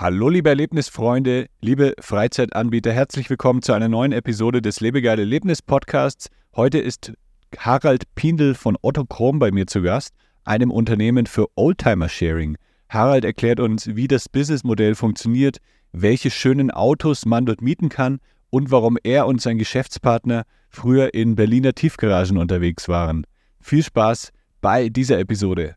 Hallo liebe Erlebnisfreunde, liebe Freizeitanbieter, herzlich willkommen zu einer neuen Episode des Lebegeil Erlebnis Podcasts. Heute ist Harald Pindl von Otto Chrom bei mir zu Gast, einem Unternehmen für Oldtimer Sharing. Harald erklärt uns, wie das Businessmodell funktioniert, welche schönen Autos man dort mieten kann und warum er und sein Geschäftspartner früher in Berliner Tiefgaragen unterwegs waren. Viel Spaß bei dieser Episode.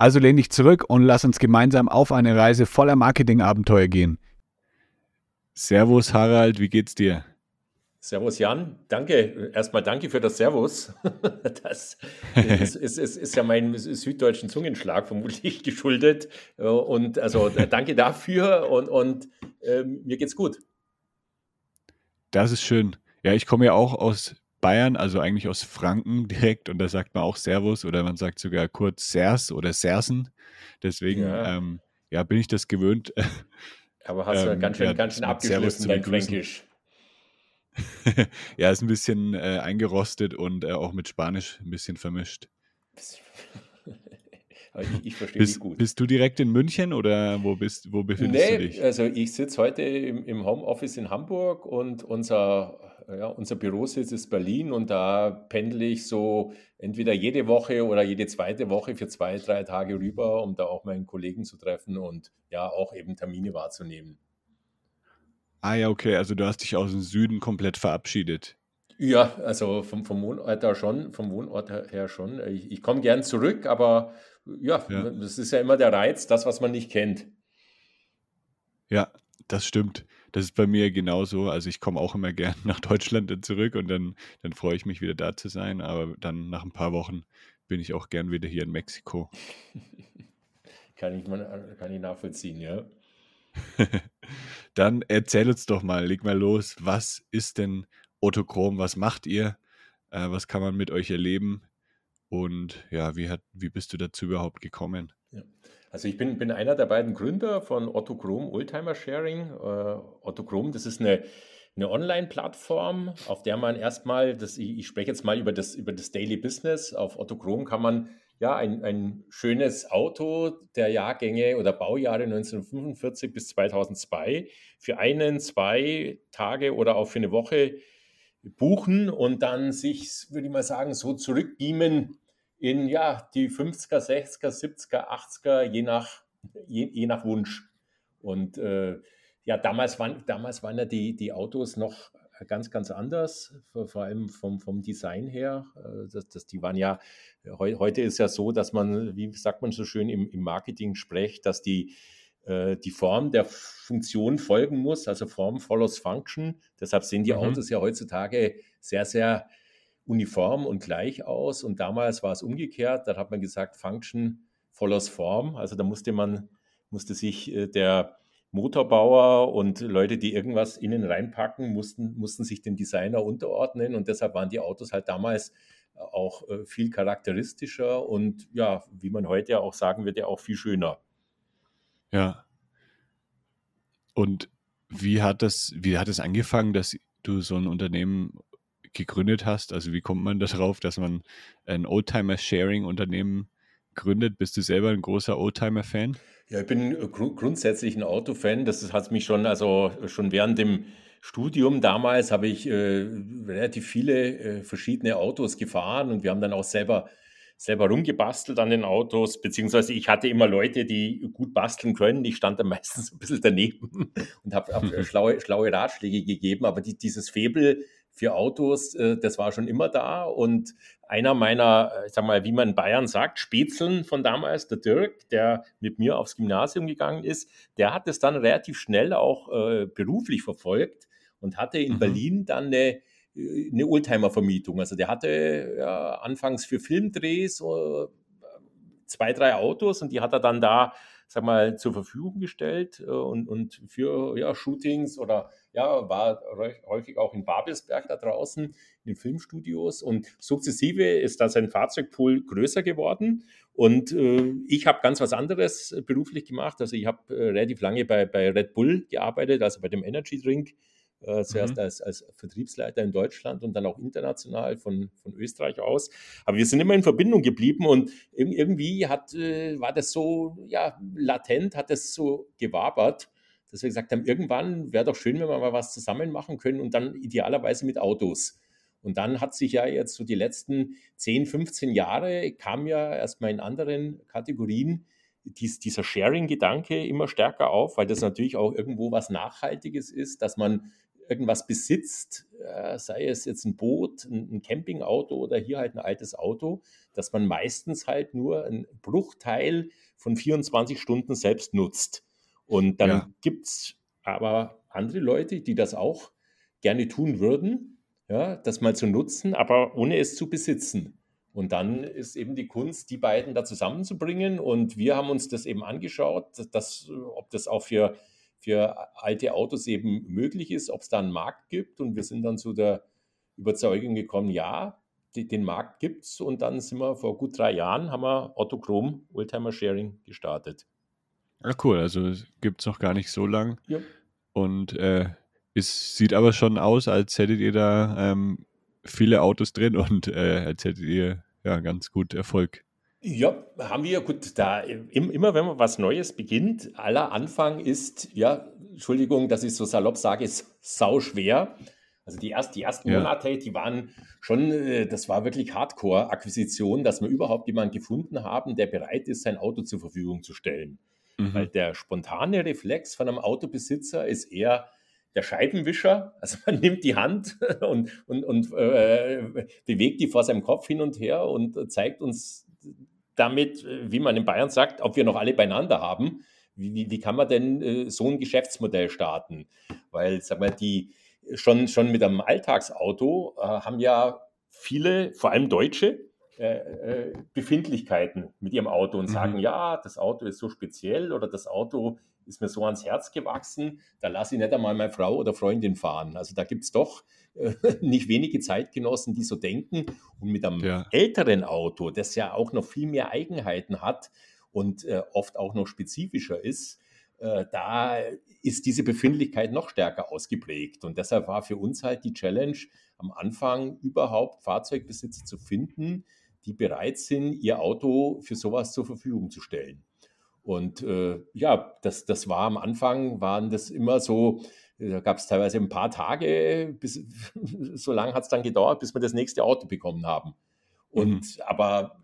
Also lehn dich zurück und lass uns gemeinsam auf eine Reise voller Marketingabenteuer gehen. Servus Harald, wie geht's dir? Servus Jan, danke. Erstmal danke für das Servus. Das ist, ist, ist, ist ja meinem süddeutschen Zungenschlag vermutlich geschuldet. Und also danke dafür und, und äh, mir geht's gut. Das ist schön. Ja, ich komme ja auch aus Bayern, also eigentlich aus Franken direkt und da sagt man auch Servus oder man sagt sogar kurz Sers oder Sersen. Deswegen ja, ähm, ja bin ich das gewöhnt. Aber hast du ähm, ganz schön, ja, ganz schön abgeschliffen dein Fränkisch. ja, ist ein bisschen äh, eingerostet und äh, auch mit Spanisch ein bisschen vermischt. ich, ich verstehe bist, dich gut. Bist du direkt in München oder wo, bist, wo befindest nee, du dich? Also ich sitze heute im, im Homeoffice in Hamburg und unser ja, unser Bürositz ist Berlin und da pendle ich so entweder jede Woche oder jede zweite Woche für zwei, drei Tage rüber, um da auch meinen Kollegen zu treffen und ja auch eben Termine wahrzunehmen. Ah ja, okay, also du hast dich aus dem Süden komplett verabschiedet. Ja, also vom, vom Wohnort her schon, vom Wohnort her schon. Ich, ich komme gern zurück, aber ja, ja, das ist ja immer der Reiz, das, was man nicht kennt. Ja, das stimmt. Das ist bei mir genauso. Also ich komme auch immer gern nach Deutschland zurück und dann, dann freue ich mich wieder da zu sein. Aber dann nach ein paar Wochen bin ich auch gern wieder hier in Mexiko. kann, ich kann ich nachvollziehen, ja. dann erzähl uns doch mal, leg mal los. Was ist denn Ottochrom? Was macht ihr? Äh, was kann man mit euch erleben? Und ja, wie, hat, wie bist du dazu überhaupt gekommen? Ja. Also ich bin, bin einer der beiden Gründer von Otto Chrome Oldtimer Sharing. Äh, Otto Chrome, das ist eine, eine Online-Plattform, auf der man erstmal, das, ich, ich, spreche jetzt mal über das, über das Daily Business. Auf Otto Chrome kann man ja ein, ein schönes Auto der Jahrgänge oder Baujahre 1945 bis 2002 für einen, zwei Tage oder auch für eine Woche buchen und dann sich, würde ich mal sagen, so zurückbeamen in ja, die 50er, 60er, 70er, 80er, je nach, je, je nach Wunsch. Und äh, ja, damals waren, damals waren ja die, die Autos noch ganz, ganz anders, vor allem vom, vom Design her. Äh, das, das, die waren ja, heu, heute ist ja so, dass man, wie sagt man so schön im, im Marketing spricht, dass die, äh, die Form der Funktion folgen muss, also Form follows Function. Deshalb sehen die mhm. Autos ja heutzutage sehr, sehr uniform und gleich aus. Und damals war es umgekehrt. Da hat man gesagt, Function follows Form. Also da musste man, musste sich äh, der Motorbauer und Leute, die irgendwas innen reinpacken, mussten, mussten sich dem Designer unterordnen. Und deshalb waren die Autos halt damals auch äh, viel charakteristischer und ja, wie man heute ja auch sagen würde, auch viel schöner. Ja. Und wie hat das, wie hat es angefangen, dass du so ein Unternehmen gegründet hast? Also wie kommt man darauf, dass man ein Oldtimer-Sharing-Unternehmen gründet? Bist du selber ein großer Oldtimer-Fan? Ja, ich bin gru grundsätzlich ein Autofan. Das hat mich schon, also schon während dem Studium damals habe ich äh, relativ viele äh, verschiedene Autos gefahren und wir haben dann auch selber selber rumgebastelt an den Autos, beziehungsweise ich hatte immer Leute, die gut basteln können. Ich stand dann meistens ein bisschen daneben und habe hab schlaue, schlaue Ratschläge gegeben, aber die, dieses Febel für Autos, äh, das war schon immer da. Und einer meiner, äh, ich sag mal, wie man in Bayern sagt, Spätzeln von damals, der Dirk, der mit mir aufs Gymnasium gegangen ist, der hat es dann relativ schnell auch äh, beruflich verfolgt und hatte in mhm. Berlin dann eine eine Oldtimer-Vermietung. Also der hatte ja, anfangs für Filmdrehs zwei, drei Autos und die hat er dann da, sag mal, zur Verfügung gestellt und, und für ja, Shootings oder ja, war häufig auch in Babelsberg da draußen in den Filmstudios und sukzessive ist da sein Fahrzeugpool größer geworden und äh, ich habe ganz was anderes beruflich gemacht. Also ich habe äh, relativ lange bei, bei Red Bull gearbeitet, also bei dem Energy Drink äh, zuerst mhm. als, als Vertriebsleiter in Deutschland und dann auch international von, von Österreich aus. Aber wir sind immer in Verbindung geblieben und irgendwie hat, äh, war das so, ja, latent hat das so gewabert, dass wir gesagt haben, irgendwann wäre doch schön, wenn wir mal was zusammen machen können und dann idealerweise mit Autos. Und dann hat sich ja jetzt so die letzten 10, 15 Jahre, kam ja erstmal in anderen Kategorien dies, dieser Sharing-Gedanke immer stärker auf, weil das natürlich auch irgendwo was Nachhaltiges ist, dass man irgendwas besitzt, äh, sei es jetzt ein Boot, ein Campingauto oder hier halt ein altes Auto, dass man meistens halt nur einen Bruchteil von 24 Stunden selbst nutzt. Und dann ja. gibt es aber andere Leute, die das auch gerne tun würden, ja, das mal zu nutzen, aber ohne es zu besitzen. Und dann ist eben die Kunst, die beiden da zusammenzubringen. Und wir haben uns das eben angeschaut, dass, ob das auch für für alte Autos eben möglich ist, ob es da einen Markt gibt. Und wir sind dann zu der Überzeugung gekommen, ja, die, den Markt gibt es. Und dann sind wir vor gut drei Jahren, haben wir Autochrom Oldtimer Sharing gestartet. Ja, cool. Also gibt es noch gar nicht so lang. Ja. Und äh, es sieht aber schon aus, als hättet ihr da ähm, viele Autos drin und äh, als hättet ihr ja ganz gut Erfolg. Ja, haben wir. Gut, da immer wenn man was Neues beginnt, aller Anfang ist, ja, Entschuldigung, dass ich so salopp sage, ist sau schwer. Also die, erst, die ersten ja. Monate, die waren schon, äh, das war wirklich Hardcore-Akquisition, dass wir überhaupt jemanden gefunden haben, der bereit ist, sein Auto zur Verfügung zu stellen. Mhm. Weil der spontane Reflex von einem Autobesitzer ist eher der Scheibenwischer. Also man nimmt die Hand und, und, und äh, bewegt die vor seinem Kopf hin und her und zeigt uns damit, wie man in Bayern sagt, ob wir noch alle beieinander haben. Wie, wie, wie kann man denn äh, so ein Geschäftsmodell starten? Weil, sag mal, die schon, schon mit einem Alltagsauto äh, haben ja viele, vor allem Deutsche, äh, äh Befindlichkeiten mit ihrem Auto und mhm. sagen, ja, das Auto ist so speziell oder das Auto ist mir so ans Herz gewachsen, da lasse ich nicht einmal meine Frau oder Freundin fahren. Also da gibt es doch äh, nicht wenige Zeitgenossen, die so denken. Und mit einem ja. älteren Auto, das ja auch noch viel mehr Eigenheiten hat und äh, oft auch noch spezifischer ist, äh, da ist diese Befindlichkeit noch stärker ausgeprägt. Und deshalb war für uns halt die Challenge am Anfang überhaupt Fahrzeugbesitzer zu finden, die bereit sind, ihr Auto für sowas zur Verfügung zu stellen. Und äh, ja, das, das war am Anfang, waren das immer so, da gab es teilweise ein paar Tage, bis, so lange hat es dann gedauert, bis wir das nächste Auto bekommen haben. Und mhm. aber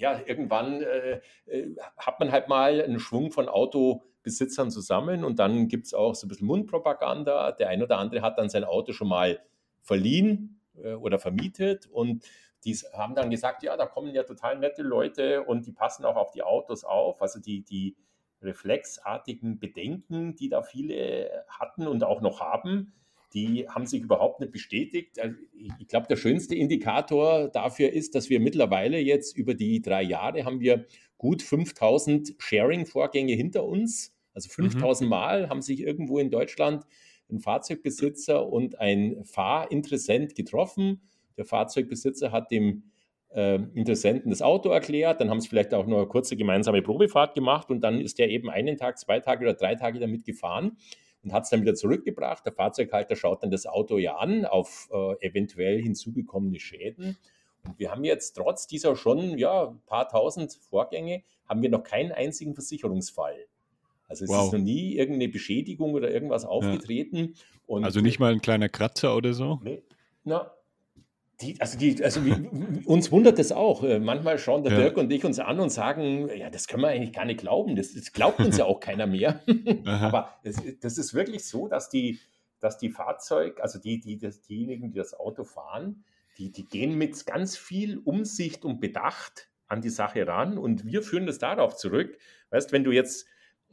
ja, irgendwann äh, äh, hat man halt mal einen Schwung von Autobesitzern zusammen und dann gibt es auch so ein bisschen Mundpropaganda. Der ein oder andere hat dann sein Auto schon mal verliehen äh, oder vermietet und die haben dann gesagt, ja, da kommen ja total nette Leute und die passen auch auf die Autos auf. Also die, die reflexartigen Bedenken, die da viele hatten und auch noch haben, die haben sich überhaupt nicht bestätigt. Also ich glaube, der schönste Indikator dafür ist, dass wir mittlerweile jetzt über die drei Jahre haben wir gut 5000 Sharing-Vorgänge hinter uns. Also 5000 mhm. Mal haben sich irgendwo in Deutschland ein Fahrzeugbesitzer und ein Fahrinteressent getroffen. Der Fahrzeugbesitzer hat dem äh, Interessenten das Auto erklärt, dann haben sie vielleicht auch noch eine kurze gemeinsame Probefahrt gemacht und dann ist der eben einen Tag, zwei Tage oder drei Tage damit gefahren und hat es dann wieder zurückgebracht. Der Fahrzeughalter schaut dann das Auto ja an auf äh, eventuell hinzugekommene Schäden. Und wir haben jetzt trotz dieser schon ja, paar tausend Vorgänge, haben wir noch keinen einzigen Versicherungsfall. Also es wow. ist noch nie irgendeine Beschädigung oder irgendwas aufgetreten. Ja. also nicht mal ein kleiner Kratzer oder so? Nee. Na, die, also die, also wir, uns wundert das auch. Äh, manchmal schauen der ja. Dirk und ich uns an und sagen, ja, das können wir eigentlich gar nicht glauben. Das, das glaubt uns ja auch keiner mehr. Aber es, das ist wirklich so, dass die, dass die Fahrzeug, also die, die, das, diejenigen, die das Auto fahren, die, die gehen mit ganz viel Umsicht und Bedacht an die Sache ran. Und wir führen das darauf zurück. Weißt, wenn du jetzt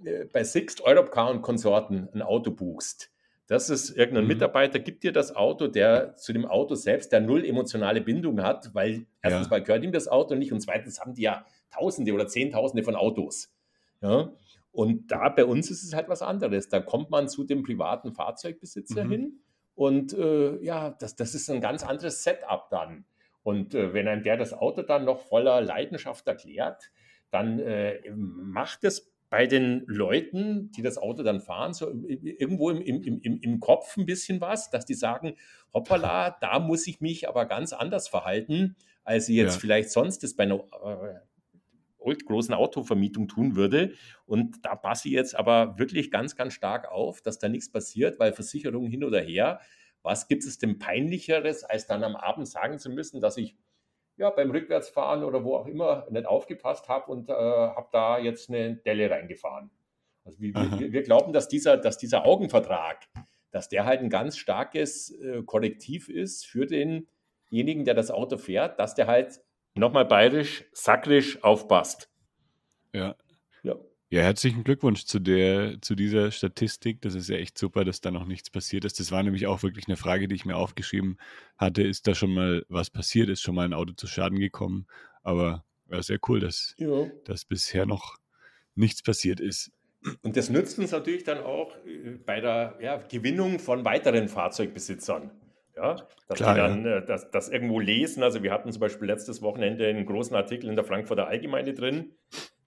äh, bei Sixt, Europcar und Konsorten ein Auto buchst, das ist irgendein mhm. Mitarbeiter, gibt dir das Auto, der zu dem Auto selbst der null emotionale Bindung hat, weil erstens ja. mal gehört ihm das Auto nicht und zweitens haben die ja Tausende oder Zehntausende von Autos. Ja? Und da bei uns ist es halt was anderes. Da kommt man zu dem privaten Fahrzeugbesitzer mhm. hin und äh, ja, das, das ist ein ganz anderes Setup dann. Und äh, wenn einem der das Auto dann noch voller Leidenschaft erklärt, dann äh, macht es bei den Leuten, die das Auto dann fahren, so irgendwo im, im, im, im Kopf ein bisschen was, dass die sagen, hoppala, da muss ich mich aber ganz anders verhalten, als ich jetzt ja. vielleicht sonst das bei einer äh, großen Autovermietung tun würde. Und da passe ich jetzt aber wirklich ganz, ganz stark auf, dass da nichts passiert, weil Versicherung hin oder her, was gibt es denn peinlicheres, als dann am Abend sagen zu müssen, dass ich ja, beim Rückwärtsfahren oder wo auch immer nicht aufgepasst habe und äh, habe da jetzt eine Delle reingefahren. Also wir, wir, wir, glauben, dass dieser, dass dieser Augenvertrag, dass der halt ein ganz starkes äh, Korrektiv ist für denjenigen, der das Auto fährt, dass der halt nochmal bayerisch, sackrisch aufpasst. Ja. Ja. Herzlichen Glückwunsch zu der, zu dieser Statistik. Das ist ja echt super, dass da noch nichts passiert ist. Das war nämlich auch wirklich eine Frage, die ich mir aufgeschrieben hatte. Ist da schon mal was passiert? Ist schon mal ein Auto zu Schaden gekommen? Aber ja, sehr cool, dass, ja. dass bisher noch nichts passiert ist. Und das nützt uns natürlich dann auch äh, bei der ja, Gewinnung von weiteren Fahrzeugbesitzern. Ja, dass Klar, die dann ja. Äh, das, das irgendwo lesen. Also wir hatten zum Beispiel letztes Wochenende einen großen Artikel in der Frankfurter Allgemeine drin.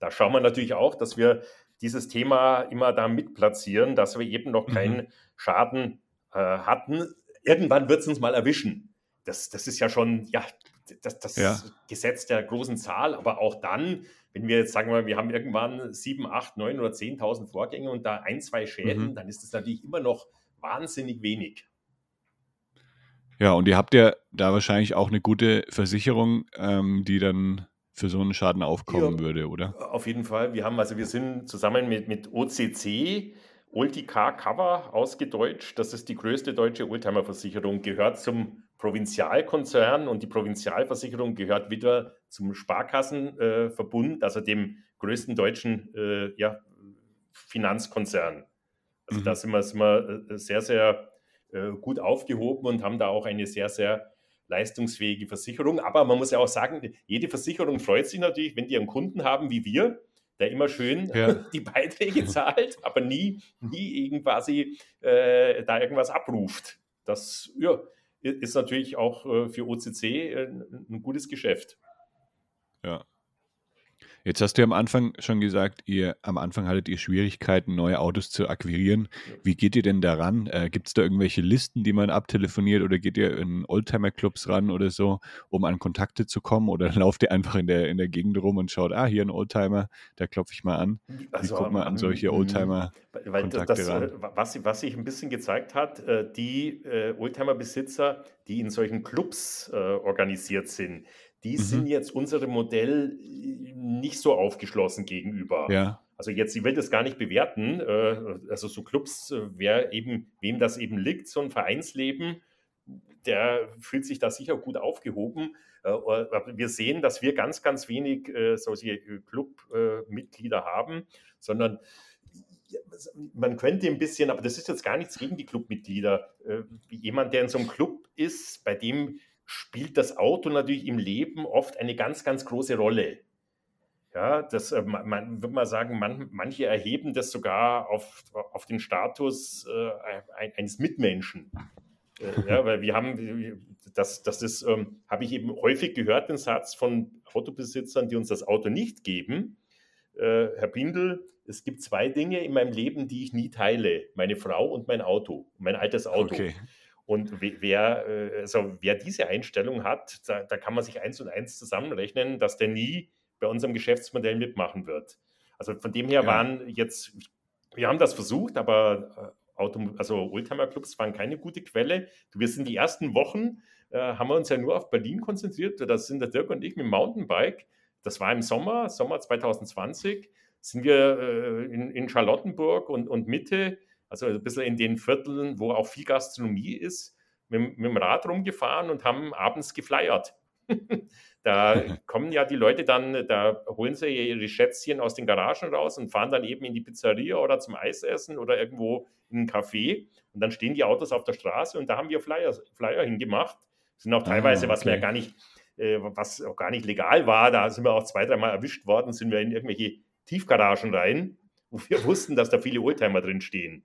Da schauen wir natürlich auch, dass wir dieses Thema immer da mitplatzieren, dass wir eben noch keinen mhm. Schaden äh, hatten. Irgendwann wird es uns mal erwischen. Das, das ist ja schon ja, das, das ja. Gesetz der großen Zahl, aber auch dann, wenn wir jetzt sagen wir, wir haben irgendwann 7, 8, 9 oder 10.000 Vorgänge und da ein, zwei Schäden, mhm. dann ist das natürlich immer noch wahnsinnig wenig. Ja, und ihr habt ja da wahrscheinlich auch eine gute Versicherung, ähm, die dann für so einen Schaden aufkommen ja, würde, oder? Auf jeden Fall. Wir haben, also wir sind zusammen mit, mit OCC, Ulticar Cover ausgedeutscht. Das ist die größte deutsche Oldtimer-Versicherung, gehört zum Provinzialkonzern und die Provinzialversicherung gehört wieder zum Sparkassenverbund, äh, also dem größten deutschen äh, ja, Finanzkonzern. Also mhm. da sind wir, sind wir äh, sehr, sehr äh, gut aufgehoben und haben da auch eine sehr, sehr leistungsfähige Versicherung. Aber man muss ja auch sagen, jede Versicherung freut sich natürlich, wenn die einen Kunden haben wie wir, der immer schön ja. die Beiträge zahlt, aber nie, nie quasi äh, da irgendwas abruft. Das ja, ist natürlich auch äh, für OCC äh, ein gutes Geschäft. Ja, Jetzt hast du ja am Anfang schon gesagt, ihr am Anfang hattet ihr Schwierigkeiten, neue Autos zu akquirieren. Wie geht ihr denn daran? Äh, Gibt es da irgendwelche Listen, die man abtelefoniert oder geht ihr in Oldtimer-Clubs ran oder so, um an Kontakte zu kommen? Oder lauft ihr einfach in der, in der Gegend rum und schaut, ah, hier ein Oldtimer, da klopfe ich mal an. Also, guckt man an solche ähm, Oldtimer-Kontakte ran? Äh, was, was sich ein bisschen gezeigt hat, äh, die Oldtimer-Besitzer, die in solchen Clubs organisiert sind, die mhm. sind jetzt unserem Modell äh, nicht so aufgeschlossen gegenüber. Ja. Also jetzt, ich will das gar nicht bewerten. Äh, also so Clubs, äh, wer eben, wem das eben liegt, so ein Vereinsleben, der fühlt sich da sicher gut aufgehoben. Wir sehen, dass wir ganz, ganz wenig solche Clubmitglieder haben, sondern man könnte ein bisschen, aber das ist jetzt gar nichts gegen die Clubmitglieder. Jemand, der in so einem Club ist, bei dem spielt das Auto natürlich im Leben oft eine ganz, ganz große Rolle. Ja, das, äh, man würde mal sagen, man, manche erheben das sogar auf, auf den Status äh, eines Mitmenschen. Äh, ja, weil wir haben, das, das ist, ähm, habe ich eben häufig gehört, den Satz von Autobesitzern, die uns das Auto nicht geben. Äh, Herr Bindel, es gibt zwei Dinge in meinem Leben, die ich nie teile: meine Frau und mein Auto, mein altes Auto. Okay. Und wer, äh, also wer diese Einstellung hat, da, da, kann man sich eins und eins zusammenrechnen, dass der nie bei unserem Geschäftsmodell mitmachen wird. Also von dem her ja. waren jetzt wir haben das versucht, aber äh, Auto, also Oldtimer-Clubs waren keine gute Quelle. Wir sind die ersten Wochen, äh, haben wir uns ja nur auf Berlin konzentriert. Da sind der Dirk und ich mit dem Mountainbike. Das war im Sommer, Sommer 2020, sind wir äh, in, in, Charlottenburg und, und Mitte, also ein bisschen in den Vierteln, wo auch viel Gastronomie ist, mit, mit dem Rad rumgefahren und haben abends geflyert. da kommen ja die Leute dann, da holen sie ihre Schätzchen aus den Garagen raus und fahren dann eben in die Pizzeria oder zum Eisessen oder irgendwo in ein Café. Und dann stehen die Autos auf der Straße und da haben wir Flyer, Flyer hingemacht. Sind auch teilweise, ah, okay. was wir ja gar nicht, äh, was auch gar nicht legal war. Da sind wir auch zwei, dreimal erwischt worden, sind wir in irgendwelche Tiefgaragen rein, wo wir wussten, dass da viele Oldtimer drin stehen.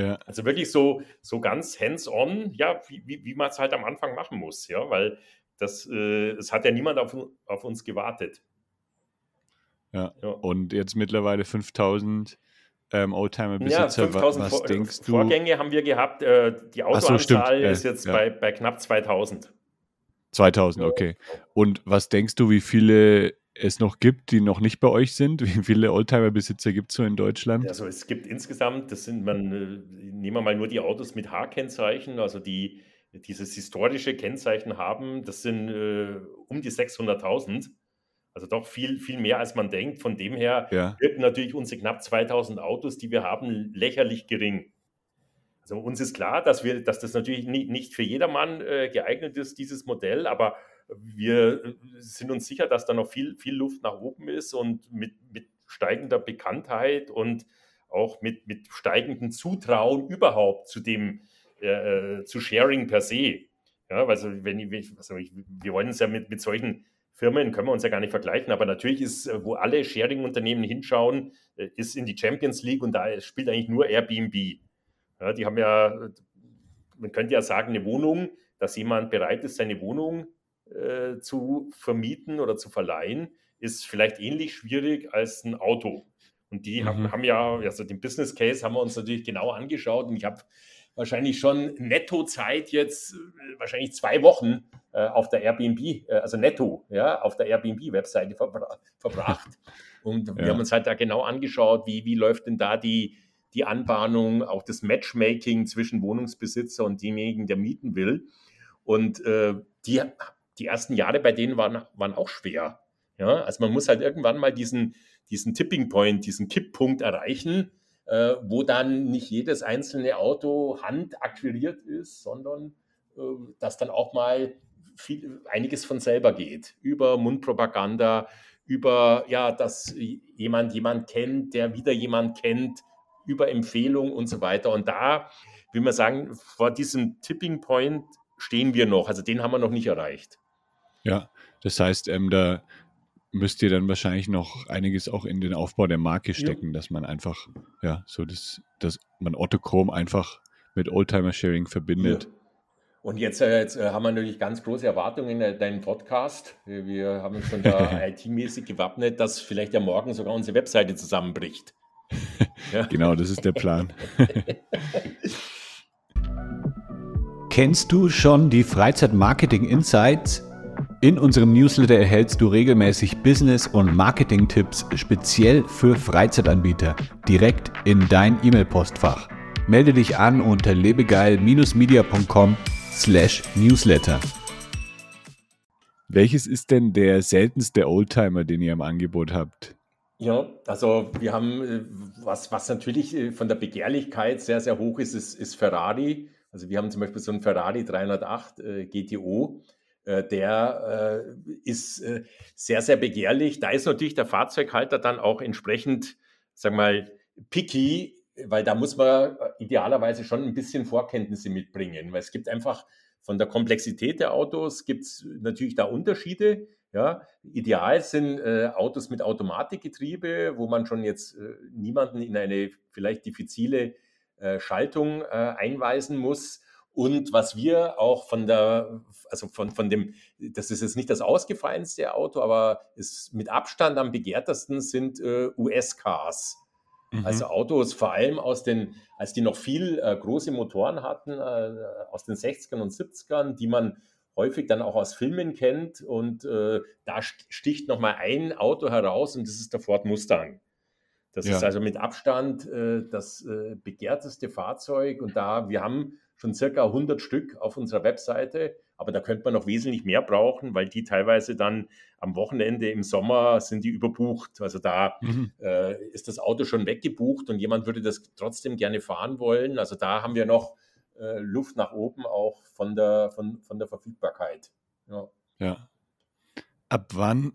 Ja. Also wirklich so, so ganz hands-on, ja, wie, wie, wie man es halt am Anfang machen muss, ja, weil das, äh, es hat ja niemand auf, auf uns gewartet. Ja. ja. und jetzt mittlerweile 5000 ähm, Oldtimer-Besitzer. Ja, 5000 was, was du? Vorgänge haben wir gehabt. Äh, die Autoanzahl so, ist jetzt ja. bei, bei knapp 2000. 2000, okay. Und was denkst du, wie viele es noch gibt, die noch nicht bei euch sind? Wie viele Oldtimer-Besitzer gibt es so in Deutschland? Also es gibt insgesamt, das sind man, äh, nehmen wir mal nur die Autos mit H-Kennzeichen, also die dieses historische Kennzeichen haben, das sind äh, um die 600.000. Also doch viel, viel mehr, als man denkt. Von dem her ja. wirken natürlich unsere knapp 2000 Autos, die wir haben, lächerlich gering. Also uns ist klar, dass, wir, dass das natürlich nie, nicht für jedermann äh, geeignet ist, dieses Modell, aber wir äh, sind uns sicher, dass da noch viel, viel Luft nach oben ist und mit, mit steigender Bekanntheit und auch mit, mit steigendem Zutrauen überhaupt zu dem, äh, zu Sharing per se. Ja, also wenn ich, also ich, wir wollen uns ja mit, mit solchen Firmen, können wir uns ja gar nicht vergleichen, aber natürlich ist, äh, wo alle Sharing-Unternehmen hinschauen, äh, ist in die Champions League und da spielt eigentlich nur Airbnb. Ja, die haben ja, man könnte ja sagen, eine Wohnung, dass jemand bereit ist, seine Wohnung äh, zu vermieten oder zu verleihen, ist vielleicht ähnlich schwierig als ein Auto. Und die mhm. haben, haben, ja, also den Business Case haben wir uns natürlich genau angeschaut und ich habe wahrscheinlich schon Nettozeit jetzt, äh, wahrscheinlich zwei Wochen äh, auf der Airbnb, äh, also netto, ja, auf der Airbnb-Webseite verbra verbracht. Und ja. wir haben uns halt da genau angeschaut, wie, wie läuft denn da die, die Anbahnung, auch das Matchmaking zwischen Wohnungsbesitzer und demjenigen, der mieten will. Und äh, die, die ersten Jahre bei denen waren, waren auch schwer. Ja, also man muss halt irgendwann mal diesen, diesen Tipping Point, diesen Kipppunkt erreichen, äh, wo dann nicht jedes einzelne Auto handakquiriert ist, sondern äh, dass dann auch mal viel, einiges von selber geht. Über Mundpropaganda, über ja, dass jemand jemand kennt, der wieder jemand kennt, über Empfehlungen und so weiter. Und da will man sagen, vor diesem Tipping Point stehen wir noch. Also den haben wir noch nicht erreicht. Ja, das heißt, ähm, da müsst ihr dann wahrscheinlich noch einiges auch in den Aufbau der Marke stecken, ja. dass man einfach, ja, so das, dass man Otto Chrom einfach mit Oldtimer-Sharing verbindet. Ja. Und jetzt, äh, jetzt äh, haben wir natürlich ganz große Erwartungen in deinen Podcast. Wir haben uns schon da IT-mäßig gewappnet, dass vielleicht ja morgen sogar unsere Webseite zusammenbricht. Ja. genau, das ist der Plan. Kennst du schon die Freizeit-Marketing Insights? In unserem Newsletter erhältst du regelmäßig Business- und Marketing-Tipps speziell für Freizeitanbieter direkt in dein E-Mail-Postfach. Melde dich an unter lebegeil-media.com/newsletter. Welches ist denn der seltenste Oldtimer, den ihr im Angebot habt? Ja, also wir haben, äh, was, was natürlich äh, von der Begehrlichkeit sehr, sehr hoch ist, ist, ist Ferrari. Also wir haben zum Beispiel so einen Ferrari 308 äh, GTO der äh, ist äh, sehr, sehr begehrlich. Da ist natürlich der Fahrzeughalter dann auch entsprechend, sag mal, picky, weil da muss man idealerweise schon ein bisschen Vorkenntnisse mitbringen, weil es gibt einfach von der Komplexität der Autos gibt es natürlich da Unterschiede. Ja, ideal sind äh, Autos mit Automatikgetriebe, wo man schon jetzt äh, niemanden in eine vielleicht diffizile äh, Schaltung einweisen muss. Und was wir auch von der, also von, von dem, das ist jetzt nicht das ausgefallenste Auto, aber ist mit Abstand am begehrtesten sind äh, US-Cars. Mhm. Also Autos vor allem aus den, als die noch viel äh, große Motoren hatten, äh, aus den 60ern und 70ern, die man häufig dann auch aus Filmen kennt. Und äh, da sticht nochmal ein Auto heraus und das ist der Ford Mustang. Das ja. ist also mit Abstand äh, das äh, begehrteste Fahrzeug und da wir haben schon circa 100 Stück auf unserer Webseite, aber da könnte man noch wesentlich mehr brauchen, weil die teilweise dann am Wochenende im Sommer sind die überbucht. Also da mhm. äh, ist das Auto schon weggebucht und jemand würde das trotzdem gerne fahren wollen. Also da haben wir noch äh, Luft nach oben auch von der, von, von der Verfügbarkeit. Ja. ja. Ab wann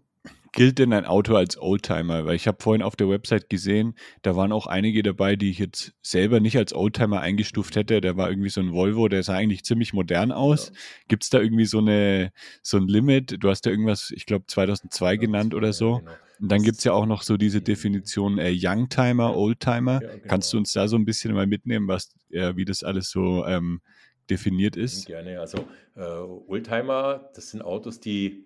gilt denn ein Auto als Oldtimer? Weil ich habe vorhin auf der Website gesehen, da waren auch einige dabei, die ich jetzt selber nicht als Oldtimer eingestuft hätte. Da war irgendwie so ein Volvo, der sah eigentlich ziemlich modern aus. Ja. Gibt es da irgendwie so, eine, so ein Limit? Du hast da irgendwas, ich glaube 2002 ja, genannt oder so. Genau. Und dann gibt es ja auch noch so diese Definition äh, Youngtimer, Oldtimer. Ja, genau. Kannst du uns da so ein bisschen mal mitnehmen, was, äh, wie das alles so ähm, definiert ist? Gerne. Also äh, Oldtimer, das sind Autos, die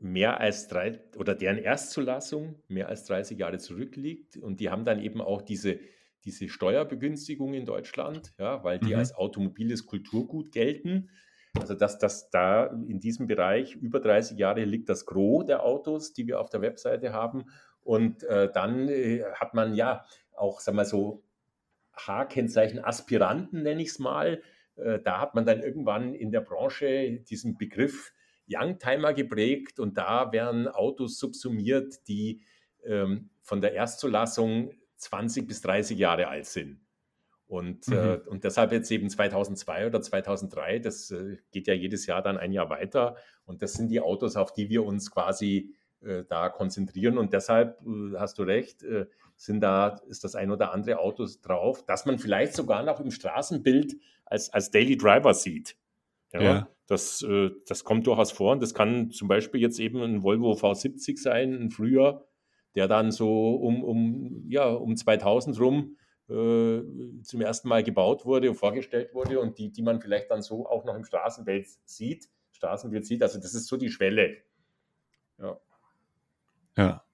mehr als drei oder deren Erstzulassung mehr als 30 Jahre zurückliegt. Und die haben dann eben auch diese, diese Steuerbegünstigung in Deutschland, ja, weil die mhm. als automobiles Kulturgut gelten. Also dass das da in diesem Bereich über 30 Jahre liegt das Gros der Autos, die wir auf der Webseite haben. Und äh, dann äh, hat man ja auch, sagen wir so, H-Kennzeichen Aspiranten, nenne ich es mal. Äh, da hat man dann irgendwann in der Branche diesen Begriff Youngtimer geprägt und da werden Autos subsumiert, die ähm, von der Erstzulassung 20 bis 30 Jahre alt sind. Und, äh, mhm. äh, und deshalb jetzt eben 2002 oder 2003, das äh, geht ja jedes Jahr dann ein Jahr weiter. Und das sind die Autos, auf die wir uns quasi äh, da konzentrieren. Und deshalb äh, hast du recht, äh, sind da, ist das ein oder andere Auto drauf, das man vielleicht sogar noch im Straßenbild als, als Daily Driver sieht. Ja, ja. Das, äh, das kommt durchaus vor und das kann zum Beispiel jetzt eben ein Volvo V70 sein, ein früher, der dann so um, um, ja, um 2000 rum äh, zum ersten Mal gebaut wurde und vorgestellt wurde und die, die man vielleicht dann so auch noch im Straßenbild sieht. Straßenbild sieht, also das ist so die Schwelle. Ja. Ja.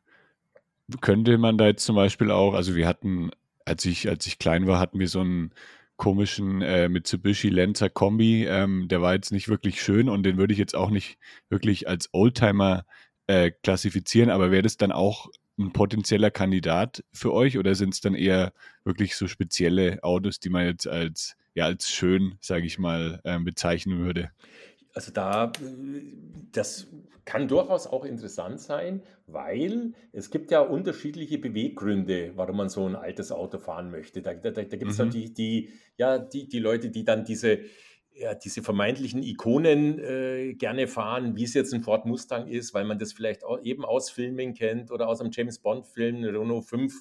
Könnte man da jetzt zum Beispiel auch, also wir hatten, als ich, als ich klein war, hatten wir so ein komischen äh, Mitsubishi Lancer Kombi. Ähm, der war jetzt nicht wirklich schön und den würde ich jetzt auch nicht wirklich als Oldtimer äh, klassifizieren, aber wäre das dann auch ein potenzieller Kandidat für euch oder sind es dann eher wirklich so spezielle Autos, die man jetzt als, ja, als schön, sage ich mal, äh, bezeichnen würde? Also da, das kann durchaus auch interessant sein, weil es gibt ja unterschiedliche Beweggründe, warum man so ein altes Auto fahren möchte. Da, da, da gibt es mhm. natürlich die, ja, die, die Leute, die dann diese, ja, diese vermeintlichen Ikonen äh, gerne fahren, wie es jetzt ein Ford Mustang ist, weil man das vielleicht eben aus Filmen kennt oder aus einem James Bond-Film, Renault 5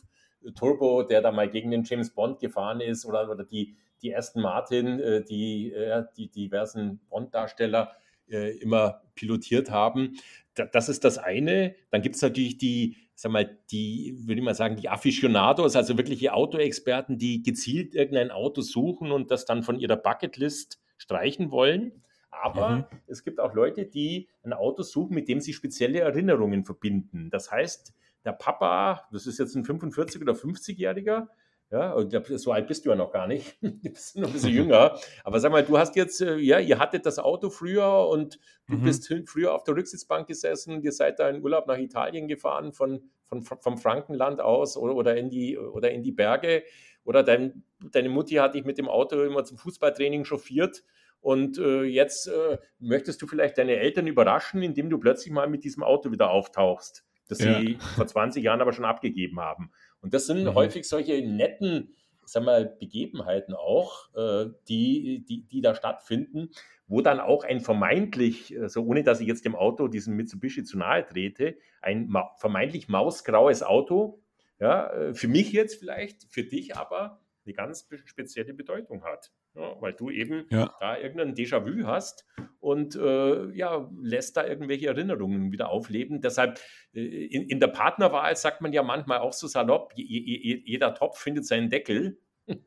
Turbo, der da mal gegen den James Bond gefahren ist, oder, oder die, die Aston Martin, äh, die äh, die diversen Bond-Darsteller äh, immer pilotiert haben. das ist das eine. Dann gibt es natürlich die, sag mal, die, würde ich mal sagen, die Aficionados, also wirkliche Autoexperten, die gezielt irgendein Auto suchen und das dann von ihrer Bucketlist streichen wollen. Aber mhm. es gibt auch Leute, die ein Auto suchen, mit dem sie spezielle Erinnerungen verbinden. Das heißt, der Papa, das ist jetzt ein 45- oder 50-Jähriger, ja, und so alt bist du ja noch gar nicht. Du bist noch ein bisschen jünger. Aber sag mal, du hast jetzt, äh, ja, ihr hattet das Auto früher und du mhm. bist früher auf der Rücksitzbank gesessen. Ihr seid da in Urlaub nach Italien gefahren von, von, vom Frankenland aus oder, oder, in die, oder in die Berge. Oder dein, deine Mutti hat dich mit dem Auto immer zum Fußballtraining chauffiert. Und äh, jetzt äh, möchtest du vielleicht deine Eltern überraschen, indem du plötzlich mal mit diesem Auto wieder auftauchst, das ja. sie vor 20 Jahren aber schon abgegeben haben. Und das sind mhm. häufig solche netten, sag mal, Begebenheiten auch, äh, die, die, die da stattfinden, wo dann auch ein vermeintlich, so also ohne dass ich jetzt dem Auto, diesem Mitsubishi zu nahe trete, ein vermeintlich mausgraues Auto, ja, äh, für mich jetzt vielleicht, für dich aber eine ganz spezielle Bedeutung hat. Ja, weil du eben ja. da irgendein Déjà-vu hast und äh, ja, lässt da irgendwelche Erinnerungen wieder aufleben. Deshalb äh, in, in, der Partnerwahl sagt man ja manchmal auch so salopp, je, je, jeder Topf findet seinen Deckel. Und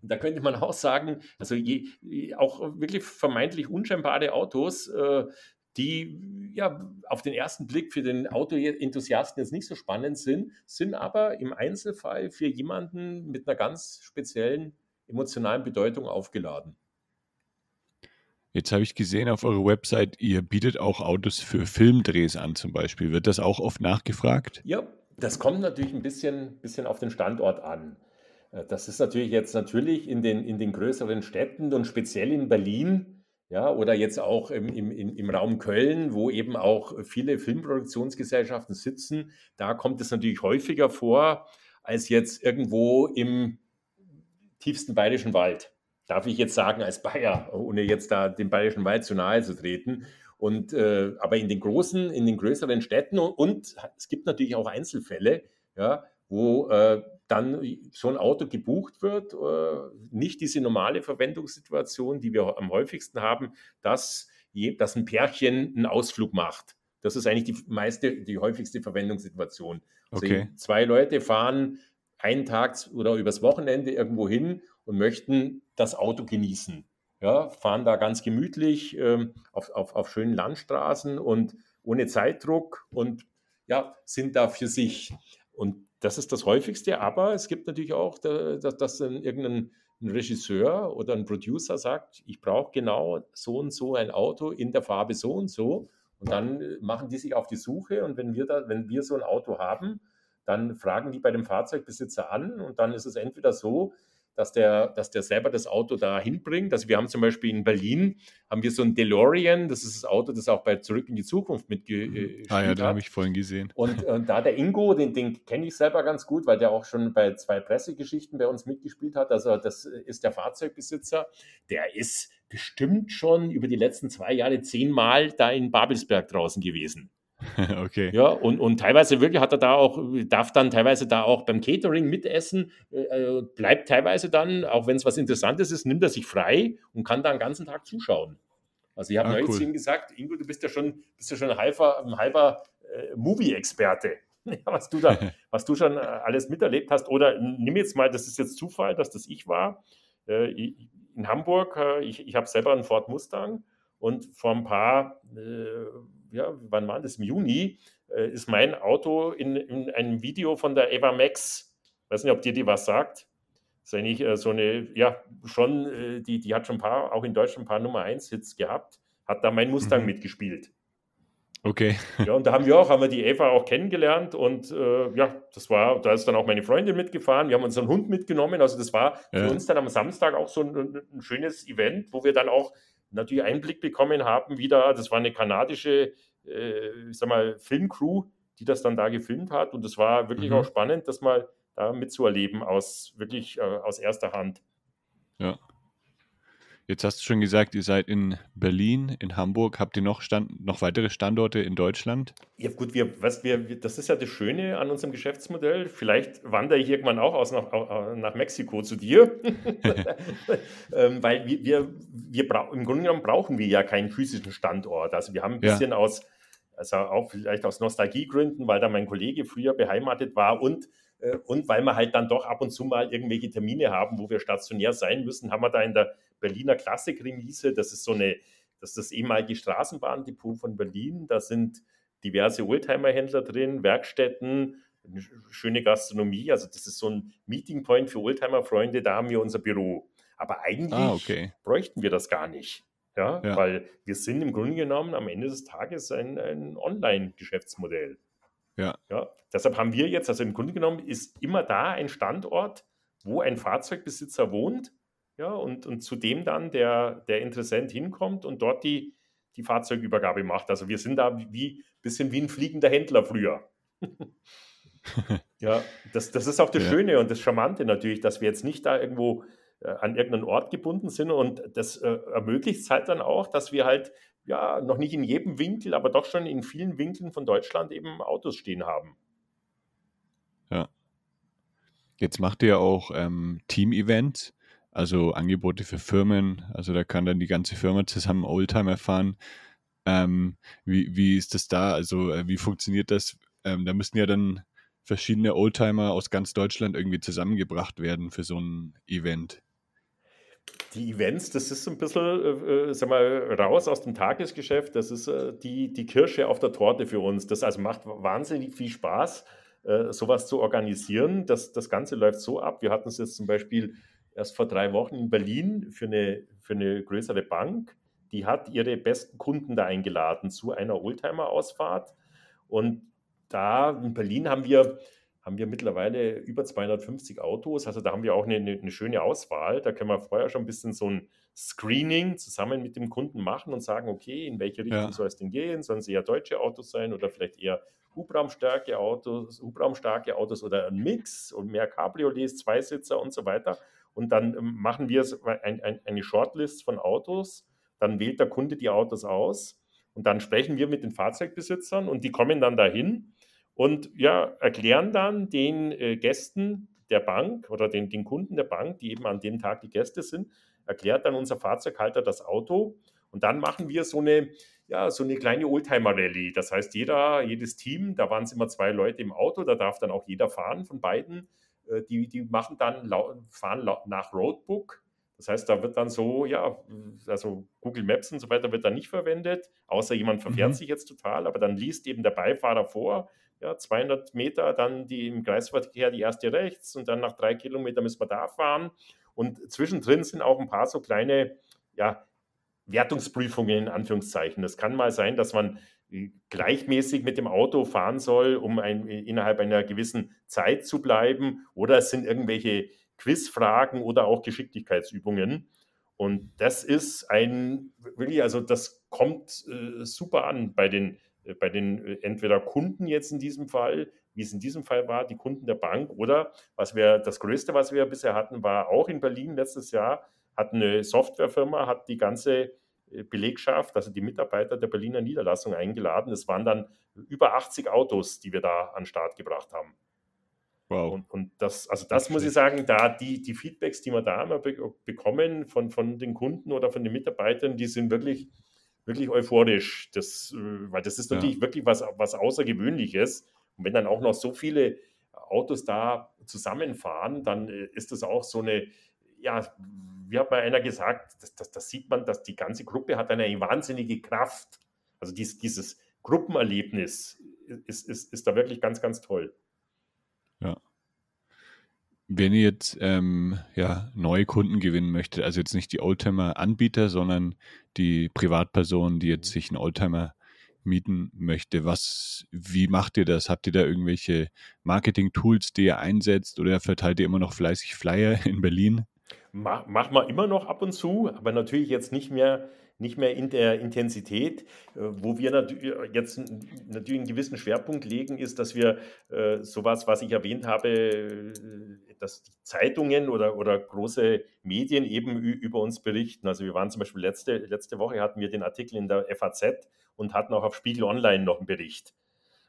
da könnte man auch sagen, also je, auch wirklich vermeintlich unscheinbare Autos, äh, die ja auf den ersten Blick für den Autoenthusiasten jetzt nicht so spannend sind, sind aber im Einzelfall für jemanden mit einer ganz speziellen emotionalen Bedeutung aufgeladen. Jetzt habe ich gesehen auf eurer Website, ihr bietet auch Autos für Filmdrehs an zum Beispiel. Wird das auch oft nachgefragt? Ja, Das kommt natürlich ein bisschen, bisschen auf den Standort an. Äh, das ist natürlich jetzt natürlich in den, in den größeren Städten und speziell in Berlin ja, oder jetzt auch im, im, im Raum Köln, wo eben auch viele Filmproduktionsgesellschaften sitzen. Da kommt es natürlich häufiger vor als jetzt irgendwo im tiefsten bayerischen Wald. Darf ich jetzt sagen als Bayer, ohne jetzt da dem bayerischen Wald zu nahe zu treten. Und, äh, aber in den großen, in den größeren Städten und, und es gibt natürlich auch Einzelfälle, ja, wo äh, dann so ein Auto gebucht wird, äh, nicht diese normale Verwendungssituation, die wir am häufigsten haben, dass, dass ein Pärchen einen Ausflug macht. Das ist eigentlich die meiste, die häufigste Verwendungssituation. Also okay. zwei Leute fahren einen Tag oder übers Wochenende irgendwo hin und möchten das Auto genießen. Ja, fahren da ganz gemütlich ähm, auf, auf, auf schönen Landstraßen und ohne Zeitdruck und ja, sind da für sich. Und das ist das häufigste, aber es gibt natürlich auch, dass, dass dann irgendein Regisseur oder ein Producer sagt, ich brauche genau so und so ein Auto in der Farbe so und so. Und dann äh, machen die sich auf die Suche und wenn wir da, wenn wir so ein Auto haben, dann fragen die bei dem Fahrzeugbesitzer an und dann ist es entweder so, dass der, dass der selber das Auto da hinbringt. Also wir haben zum Beispiel in Berlin, haben wir so ein DeLorean, das ist das Auto, das auch bei Zurück in die Zukunft mitgespielt mhm. Ah ja, den habe ich vorhin gesehen. Und, und da der Ingo, den, den kenne ich selber ganz gut, weil der auch schon bei zwei Pressegeschichten bei uns mitgespielt hat. Also das ist der Fahrzeugbesitzer. Der ist bestimmt schon über die letzten zwei Jahre zehnmal da in Babelsberg draußen gewesen. okay. Ja, und, und teilweise wirklich hat er da auch, darf dann teilweise da auch beim Catering mitessen, äh, äh bleibt teilweise dann, auch wenn es was Interessantes ist, nimmt er sich frei und kann da den ganzen Tag zuschauen. Also ich habe ah, neulich cool. zu ihm gesagt, Ingo, du bist ja schon, bist ja schon ein halber, ein halber äh, Movie-Experte. Ja, was du da, was du schon äh, alles miterlebt hast. Oder nimm jetzt mal, das ist jetzt Zufall, dass das ich war. Äh, in Hamburg, äh, ich, ich habe selber einen Ford Mustang und vor ein paar ja, wann war das? Im Juni äh, ist mein Auto in, in, einem Video von der Eva Max. Weiß nicht, ob dir die was sagt. Das ist eigentlich äh, so eine, ja, schon, äh, die, die hat schon ein paar, auch in Deutschland ein paar Nummer 1 Hits gehabt, hat da mein Mustang mhm. mitgespielt. Okay. Ja, und da haben wir auch, haben wir die Eva auch kennengelernt und äh, ja, das war, da ist dann auch meine Freundin mitgefahren, wir haben unseren Hund mitgenommen, also das war ja. für uns dann am Samstag auch so ein, ein, schönes Event, wo wir dann auch natürlich Einblick bekommen haben, wieder, das war eine kanadische, äh, ich sag mal, Filmcrew, die das dann da gefilmt hat. Und es war wirklich mhm. auch spannend, das mal da mitzuerleben aus wirklich äh, aus erster Hand. Ja. Jetzt hast du schon gesagt, ihr seid in Berlin, in Hamburg. Habt ihr noch, Stand, noch weitere Standorte in Deutschland? Ja, gut, wir, was wir, das ist ja das Schöne an unserem Geschäftsmodell. Vielleicht wandere ich irgendwann auch aus nach, nach Mexiko zu dir. ähm, weil wir, wir, wir im Grunde genommen brauchen wir ja keinen physischen Standort. Also wir haben ein bisschen ja. aus, also auch vielleicht aus Nostalgiegründen, weil da mein Kollege früher beheimatet war und und weil wir halt dann doch ab und zu mal irgendwelche Termine haben, wo wir stationär sein müssen, haben wir da in der Berliner Klassik-Remise, das ist so eine, das ist das ehemalige Straßenbahndepot von Berlin, da sind diverse Oldtimer-Händler drin, Werkstätten, schöne Gastronomie, also das ist so ein Meeting Point für Oldtimer-Freunde, da haben wir unser Büro. Aber eigentlich ah, okay. bräuchten wir das gar nicht. Ja, ja, weil wir sind im Grunde genommen am Ende des Tages ein, ein Online-Geschäftsmodell. Ja. ja. Deshalb haben wir jetzt, also im Grunde genommen ist immer da ein Standort, wo ein Fahrzeugbesitzer wohnt, ja, und, und zu dem dann der, der Interessent hinkommt und dort die, die Fahrzeugübergabe macht. Also wir sind da wie ein bisschen wie ein fliegender Händler früher. ja, das, das ist auch das ja. Schöne und das Charmante natürlich, dass wir jetzt nicht da irgendwo äh, an irgendeinen Ort gebunden sind und das äh, ermöglicht es halt dann auch, dass wir halt ja, noch nicht in jedem Winkel, aber doch schon in vielen Winkeln von Deutschland eben Autos stehen haben. Ja. Jetzt macht ihr auch ähm, Team-Events, also Angebote für Firmen. Also da kann dann die ganze Firma zusammen Oldtimer fahren. Ähm, wie, wie ist das da? Also äh, wie funktioniert das? Ähm, da müssen ja dann verschiedene Oldtimer aus ganz Deutschland irgendwie zusammengebracht werden für so ein Event die Events, das ist ein bisschen, äh, äh, sag mal, raus aus dem Tagesgeschäft. Das ist äh, die, die Kirsche auf der Torte für uns. Das also macht wahnsinnig viel Spaß, äh, sowas zu organisieren. Das, das Ganze läuft so ab. Wir hatten es jetzt zum Beispiel erst vor drei Wochen in Berlin für eine, für eine größere Bank. Die hat ihre besten Kunden da eingeladen zu einer Oldtimer-Ausfahrt. Und da in Berlin haben wir, haben wir mittlerweile über 250 Autos. Also da haben wir auch eine, eine, schöne Auswahl. Da können wir vorher schon ein bisschen so ein Screening zusammen mit dem Kunden machen und sagen, okay, in welche Richtung ja. soll es denn gehen? Sollen es eher deutsche Autos sein oder vielleicht eher Hubraumstarke Autos, Hubraumstarke Autos oder ein Mix und mehr Cabriolets, Zweisitzer und so weiter. Und dann ähm, machen wir ein, ein, eine Shortlist von Autos. Dann wählt der Kunde die Autos aus und dann sprechen wir mit den Fahrzeugbesitzern und die kommen dann dahin und ja, erklären dann den äh, Gästen der Bank oder den, den Kunden der Bank, die eben an dem Tag die Gäste sind, erklärt dann unser Fahrzeughalter das Auto und dann machen wir so eine, ja, so eine kleine Oldtimer-Rallye. Das heißt, jeder, jedes Team, da waren es immer zwei Leute im Auto, da darf dann auch jeder fahren von beiden. Äh, die, die machen dann, fahren nach Roadbook. Das heißt, da wird dann so, ja, also Google Maps und so weiter wird dann nicht verwendet, außer jemand verfährt mhm. sich jetzt total, aber dann liest eben der Beifahrer vor, ja, 200 Meter, dann die im Kreisverkehr die erste rechts und dann nach drei Kilometern müssen wir da fahren. Und zwischendrin sind auch ein paar so kleine, ja, Wertungsprüfungen in Anführungszeichen. Das kann mal sein, dass man äh, gleichmäßig mit dem Auto fahren soll, um ein, äh, innerhalb einer gewissen Zeit zu bleiben. Oder es sind irgendwelche Quizfragen oder auch Geschicklichkeitsübungen. Und das ist ein, wirklich, also das kommt äh, super an bei den, bei den äh, entweder Kunden jetzt in diesem Fall, wie es in diesem Fall war, die Kunden der Bank oder was wir, das Größte, was wir bisher hatten, war auch in Berlin letztes Jahr, hat eine Softwarefirma, hat die ganze äh, Belegschaft, also die Mitarbeiter der Berliner Niederlassung eingeladen. Es waren dann über 80 Autos, die wir da an den Start gebracht haben. Wow. Und, und das, also das muss ich sagen, da die, die Feedbacks, die wir da immer be bekommen von, von den Kunden oder von den Mitarbeitern, die sind wirklich, wirklich euphorisch. Das, äh, weil das ist natürlich ja. wirklich was, was Außergewöhnliches. Und wenn dann auch noch so viele Autos da zusammenfahren, dann äh, ist das auch so eine, ja, wie hat mal einer gesagt, das, das, das, sieht man, dass die ganze Gruppe hat eine wahnsinnige Kraft. Also dies, dieses Gruppenerlebnis ist, ist, ist da wirklich ganz, ganz toll. Wenn ihr jetzt ähm, ja, neue Kunden gewinnen möchtet, also jetzt nicht die Oldtimer-Anbieter, sondern die Privatperson, die jetzt mhm. sich einen Oldtimer mieten möchte, was, wie macht ihr das? Habt ihr da irgendwelche Marketing-Tools, die ihr einsetzt oder verteilt ihr immer noch fleißig Flyer in Berlin? Mach, machen wir immer noch ab und zu, aber natürlich jetzt nicht mehr, nicht mehr in der Intensität. Äh, wo wir jetzt natürlich einen gewissen Schwerpunkt legen, ist, dass wir äh, sowas, was ich erwähnt habe, äh, dass Zeitungen oder, oder große Medien eben über uns berichten. Also wir waren zum Beispiel letzte, letzte Woche hatten wir den Artikel in der FAZ und hatten auch auf Spiegel Online noch einen Bericht.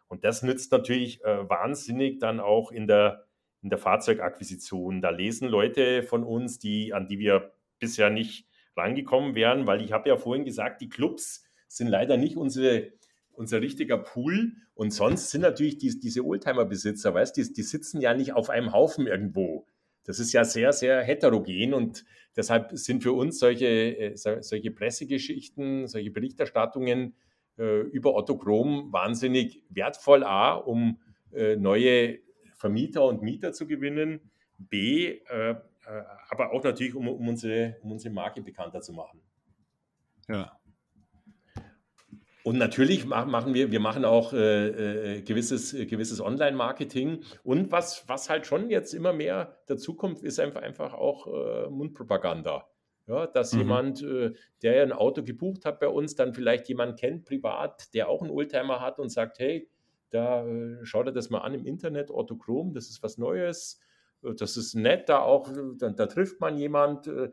Und das nützt natürlich wahnsinnig dann auch in der in der Fahrzeugakquisition. Da lesen Leute von uns, die, an die wir bisher nicht rangekommen wären, weil ich habe ja vorhin gesagt, die Clubs sind leider nicht unsere, unser richtiger Pool. Und sonst sind natürlich die, diese Oldtimer-Besitzer, weißt du, die, die sitzen ja nicht auf einem Haufen irgendwo. Das ist ja sehr, sehr heterogen und deshalb sind für uns solche, äh, solche Pressegeschichten, solche Berichterstattungen äh, über Otto Chrom wahnsinnig wertvoll, A, um äh, neue Vermieter und Mieter zu gewinnen. B, äh, aber auch natürlich, um, um, unsere, um unsere Marke bekannter zu machen. Ja. Und natürlich machen wir, wir machen auch äh, äh, gewisses, gewisses Online-Marketing. Und was, was halt schon jetzt immer mehr dazukommt, ist einfach, einfach auch äh, Mundpropaganda. Ja, dass mhm. jemand, äh, der ein Auto gebucht hat bei uns, dann vielleicht jemand kennt privat, der auch einen Oldtimer hat und sagt, hey, da äh, schau dir das mal an im Internet, Orthochrom, das ist was Neues. Äh, das ist nett, da auch, da, da trifft man jemand, äh,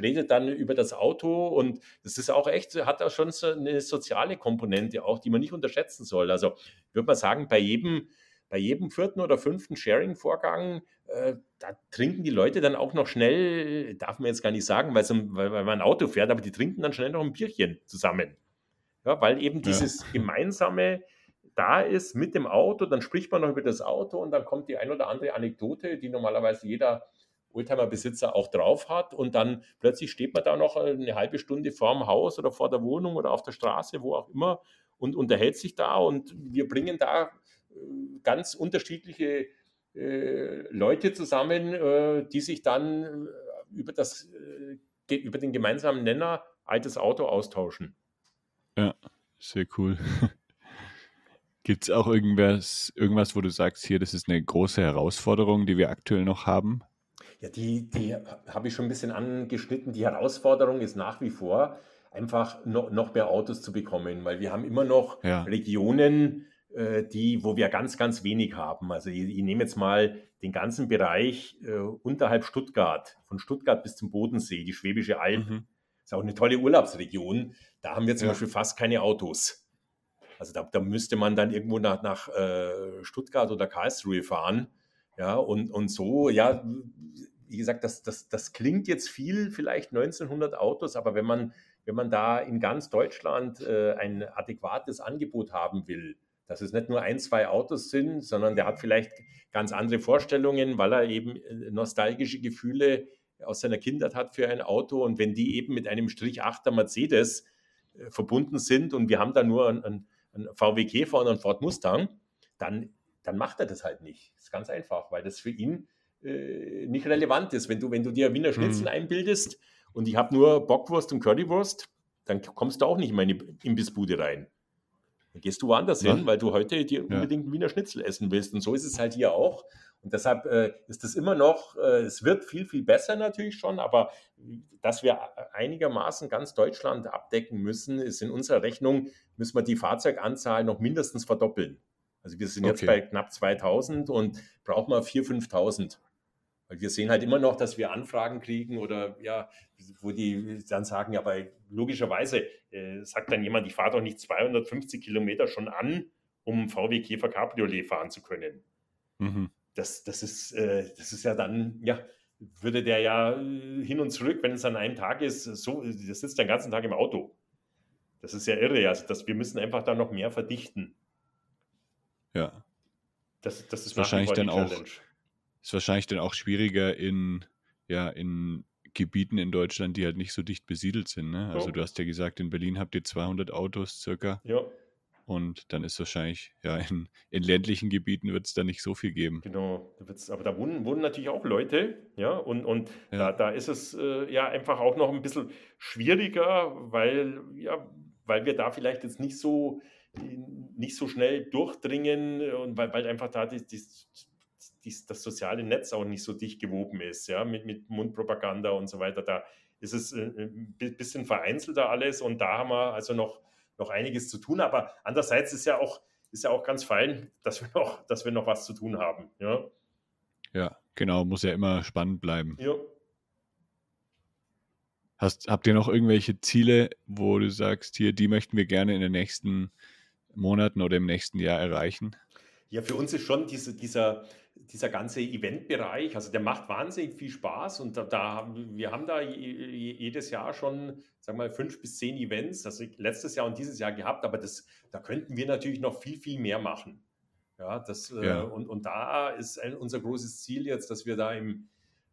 redet dann über das Auto und das ist auch echt, hat auch schon so eine soziale Komponente auch, die man nicht unterschätzen soll. Also würde man sagen, bei jedem, bei jedem vierten oder fünften Sharing-Vorgang, äh, da trinken die Leute dann auch noch schnell, darf man jetzt gar nicht sagen, weil, weil, weil man ein Auto fährt, aber die trinken dann schnell noch ein Bierchen zusammen. Ja, weil eben dieses ja. gemeinsame da ist mit dem Auto, dann spricht man noch über das Auto und dann kommt die ein oder andere Anekdote, die normalerweise jeder Oldtimer-Besitzer auch drauf hat und dann plötzlich steht man da noch eine halbe Stunde vor dem Haus oder vor der Wohnung oder auf der Straße, wo auch immer und unterhält sich da und wir bringen da äh, ganz unterschiedliche äh, Leute zusammen, äh, die sich dann äh, über, das, äh, über den gemeinsamen Nenner altes Auto austauschen. Ja, sehr cool. Gibt es auch irgendwas, irgendwas, wo du sagst, hier, das ist eine große Herausforderung, die wir aktuell noch haben? Ja, die, die habe ich schon ein bisschen angeschnitten. Die Herausforderung ist nach wie vor, einfach noch, noch mehr Autos zu bekommen, weil wir haben immer noch ja. Regionen, äh, die, wo wir ganz, ganz wenig haben. Also ich, ich nehme jetzt mal den ganzen Bereich äh, unterhalb Stuttgart, von Stuttgart bis zum Bodensee, die Schwäbische Alb. Mhm. Ist auch eine tolle Urlaubsregion. Da haben wir zum ja. Beispiel fast keine Autos. Also da, da, müsste man dann irgendwo nach, nach äh, Stuttgart oder Karlsruhe fahren. Ja, und, und so, ja, wie gesagt, das, das, das klingt jetzt viel, vielleicht 1900 Autos, aber wenn man, wenn man da in ganz Deutschland äh, ein adäquates Angebot haben will, dass es nicht nur ein, zwei Autos sind, sondern der hat vielleicht ganz andere Vorstellungen, weil er eben äh, nostalgische Gefühle aus seiner Kindheit hat für ein Auto. Und wenn die eben mit einem Strich 8er Mercedes verbunden sind und wir haben da nur einen, einen VW Käfer und einen Ford Mustang, dann, dann macht er das halt nicht. Das ist ganz einfach, weil das für ihn äh, nicht relevant ist. Wenn du, wenn du dir Wiener Schnitzel mhm. einbildest und ich habe nur Bockwurst und Currywurst, dann kommst du auch nicht in meine Imbissbude rein. Dann gehst du woanders ja. hin, weil du heute dir unbedingt einen Wiener Schnitzel essen willst. Und so ist es halt hier auch. Und deshalb äh, ist das immer noch, äh, es wird viel, viel besser natürlich schon, aber dass wir einigermaßen ganz Deutschland abdecken müssen, ist in unserer Rechnung, müssen wir die Fahrzeuganzahl noch mindestens verdoppeln. Also wir sind okay. jetzt bei knapp 2000 und brauchen wir 4.000, 5.000. Weil wir sehen halt immer noch, dass wir Anfragen kriegen oder ja, wo die dann sagen, ja, aber logischerweise äh, sagt dann jemand, ich fahre doch nicht 250 Kilometer schon an, um VW Käfer Cabriolet fahren zu können. Mhm. Das, das, ist, äh, das ist ja dann, ja, würde der ja äh, hin und zurück, wenn es an einem Tag ist, so, das sitzt den ganzen Tag im Auto. Das ist ja irre. Also das, wir müssen einfach da noch mehr verdichten. Ja. Das, das ist wahrscheinlich dann auch ist wahrscheinlich dann auch schwieriger in, ja, in Gebieten in Deutschland, die halt nicht so dicht besiedelt sind. Ne? Also ja. du hast ja gesagt, in Berlin habt ihr 200 Autos circa. Ja. Und dann ist wahrscheinlich, ja, in, in ländlichen Gebieten wird es da nicht so viel geben. Genau, da aber da wohnen, wohnen natürlich auch Leute, ja, und, und ja. Da, da ist es äh, ja einfach auch noch ein bisschen schwieriger, weil, ja, weil wir da vielleicht jetzt nicht so, nicht so schnell durchdringen und weil, weil einfach da die, die dies, das soziale Netz auch nicht so dicht gewoben ist, ja, mit, mit Mundpropaganda und so weiter. Da ist es äh, ein bisschen vereinzelter alles und da haben wir also noch, noch einiges zu tun. Aber andererseits ist ja auch, ist ja auch ganz fein, dass wir noch, dass wir noch was zu tun haben. Ja, ja genau, muss ja immer spannend bleiben. Ja. Hast, habt ihr noch irgendwelche Ziele, wo du sagst, hier, die möchten wir gerne in den nächsten Monaten oder im nächsten Jahr erreichen? Ja, für uns ist schon diese, dieser, dieser ganze Eventbereich, also der macht wahnsinnig viel Spaß und da, da wir haben da jedes Jahr schon, sagen wir mal, fünf bis zehn Events, also letztes Jahr und dieses Jahr gehabt, aber das, da könnten wir natürlich noch viel, viel mehr machen. Ja, das, äh, ja. Äh, und, und da ist ein, unser großes Ziel jetzt, dass wir da im,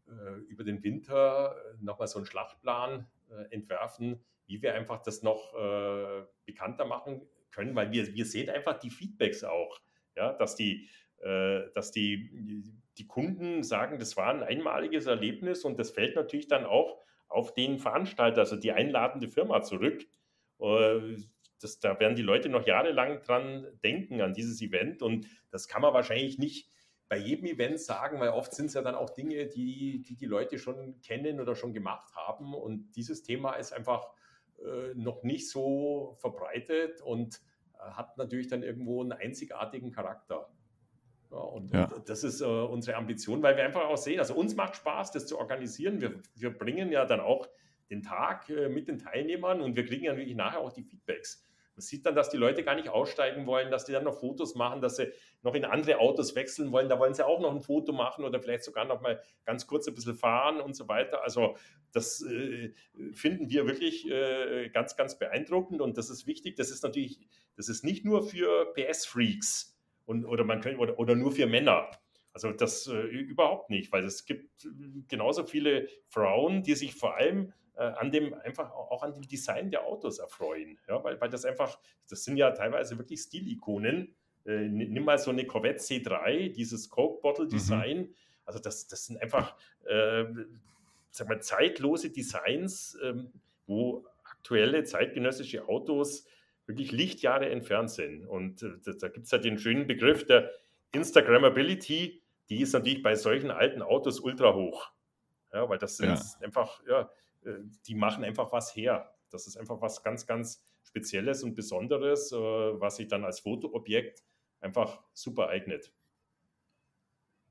äh, über den Winter nochmal so einen Schlachtplan äh, entwerfen, wie wir einfach das noch äh, bekannter machen können, weil wir, wir sehen einfach die Feedbacks auch, ja, dass die äh, dass die, die Kunden sagen, das war ein einmaliges Erlebnis und das fällt natürlich dann auch auf den Veranstalter, also die einladende Firma zurück. Äh, das, da werden die Leute noch jahrelang dran denken, an dieses Event. Und das kann man wahrscheinlich nicht bei jedem Event sagen, weil oft sind es ja dann auch Dinge, die, die, die Leute schon kennen oder schon gemacht haben. Und dieses Thema ist einfach äh, noch nicht so verbreitet und äh, hat natürlich dann irgendwo einen einzigartigen Charakter. Ja, und, ja. das ist äh, unsere Ambition, weil wir einfach auch sehen, also uns macht Spaß, das zu organisieren. Wir, wir bringen ja dann auch den Tag äh, mit den Teilnehmern und wir kriegen ja wirklich nachher auch die Feedbacks. Man sieht dann, dass die Leute gar nicht aussteigen wollen, dass die dann noch Fotos machen, dass sie noch in andere Autos wechseln wollen. Da wollen sie auch noch ein Foto machen oder vielleicht sogar noch mal ganz kurz ein bisschen fahren und so weiter. Also das äh, finden wir wirklich äh, ganz, ganz beeindruckend und das ist wichtig. Das ist natürlich, das ist nicht nur für PS-Freaks, und, oder, man könnte, oder, oder nur für Männer. Also das äh, überhaupt nicht, weil es gibt äh, genauso viele Frauen, die sich vor allem äh, an dem einfach auch an dem Design der Autos erfreuen. Ja, weil, weil das einfach, das sind ja teilweise wirklich Stilikonen. Äh, nimm mal so eine Corvette C3, dieses Coke Bottle Design. Mhm. Also das, das sind einfach äh, sag mal, zeitlose Designs, ähm, wo aktuelle zeitgenössische Autos wirklich Lichtjahre entfernt sind. Und äh, da, da gibt es halt den schönen Begriff der Instagrammability, die ist natürlich bei solchen alten Autos ultra hoch. Ja, weil das sind ja. einfach, ja, äh, die machen einfach was her. Das ist einfach was ganz, ganz Spezielles und Besonderes, äh, was sich dann als Fotoobjekt einfach super eignet.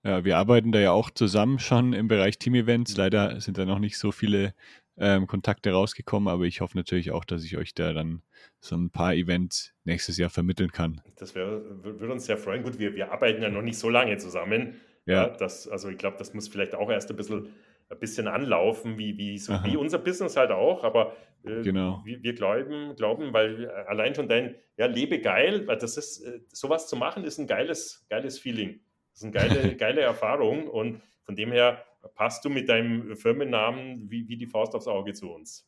Ja, wir arbeiten da ja auch zusammen schon im Bereich Team-Events. Leider sind da noch nicht so viele ähm, Kontakte rausgekommen, aber ich hoffe natürlich auch, dass ich euch da dann so ein paar Events nächstes Jahr vermitteln kann. Das würde uns sehr freuen. Gut, wir, wir arbeiten ja noch nicht so lange zusammen. Ja. ja das, also ich glaube, das muss vielleicht auch erst ein bisschen, ein bisschen anlaufen, wie, wie, so, wie unser Business halt auch. Aber äh, genau. wir, wir, glauben, glauben, weil allein schon dein ja, Lebe geil, weil das ist, äh, sowas zu machen, ist ein geiles, geiles Feeling. Das ist eine geile, geile Erfahrung und von dem her passt du mit deinem Firmennamen wie, wie die Faust aufs Auge zu uns.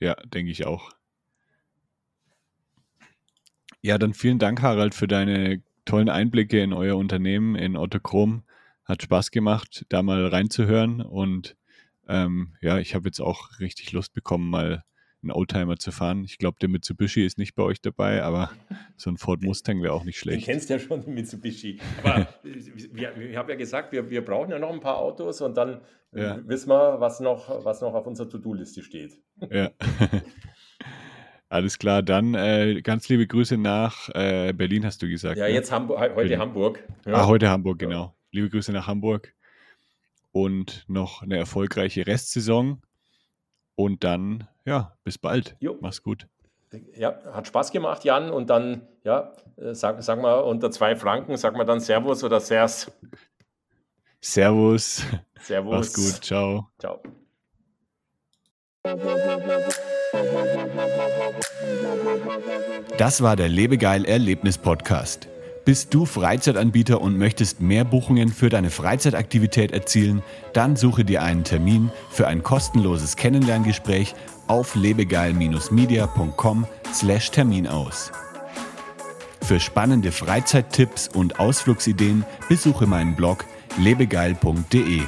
Ja, denke ich auch. Ja, dann vielen Dank, Harald, für deine tollen Einblicke in euer Unternehmen, in Otto Chrom. Hat Spaß gemacht, da mal reinzuhören. Und ähm, ja, ich habe jetzt auch richtig Lust bekommen, mal einen Oldtimer zu fahren. Ich glaube, der Mitsubishi ist nicht bei euch dabei, aber so ein Ford Mustang wäre auch nicht schlecht. Du kennst ja schon den Mitsubishi. Aber wir, ich habe ja gesagt, wir, wir brauchen ja noch ein paar Autos und dann ja. wissen wir, was noch, was noch auf unserer To-Do-Liste steht. Ja. Alles klar, dann äh, ganz liebe Grüße nach äh, Berlin, hast du gesagt. Ja, ne? jetzt Hamburg, heute Berlin. Hamburg. Ja. Ah, heute Hamburg, genau. Ja. Liebe Grüße nach Hamburg und noch eine erfolgreiche Restsaison. Und dann, ja, bis bald. Jo. Mach's gut. Ja, hat Spaß gemacht, Jan. Und dann, ja, äh, sag, sag mal, unter zwei Franken, sag mal dann Servus oder Sers. Servus. Servus. Mach's gut. Ciao. Ciao. Das war der Lebegeil Erlebnis Podcast. Bist du Freizeitanbieter und möchtest mehr Buchungen für deine Freizeitaktivität erzielen? Dann suche dir einen Termin für ein kostenloses Kennenlerngespräch auf lebegeil-media.com/termin aus. Für spannende Freizeittipps und Ausflugsideen besuche meinen Blog lebegeil.de.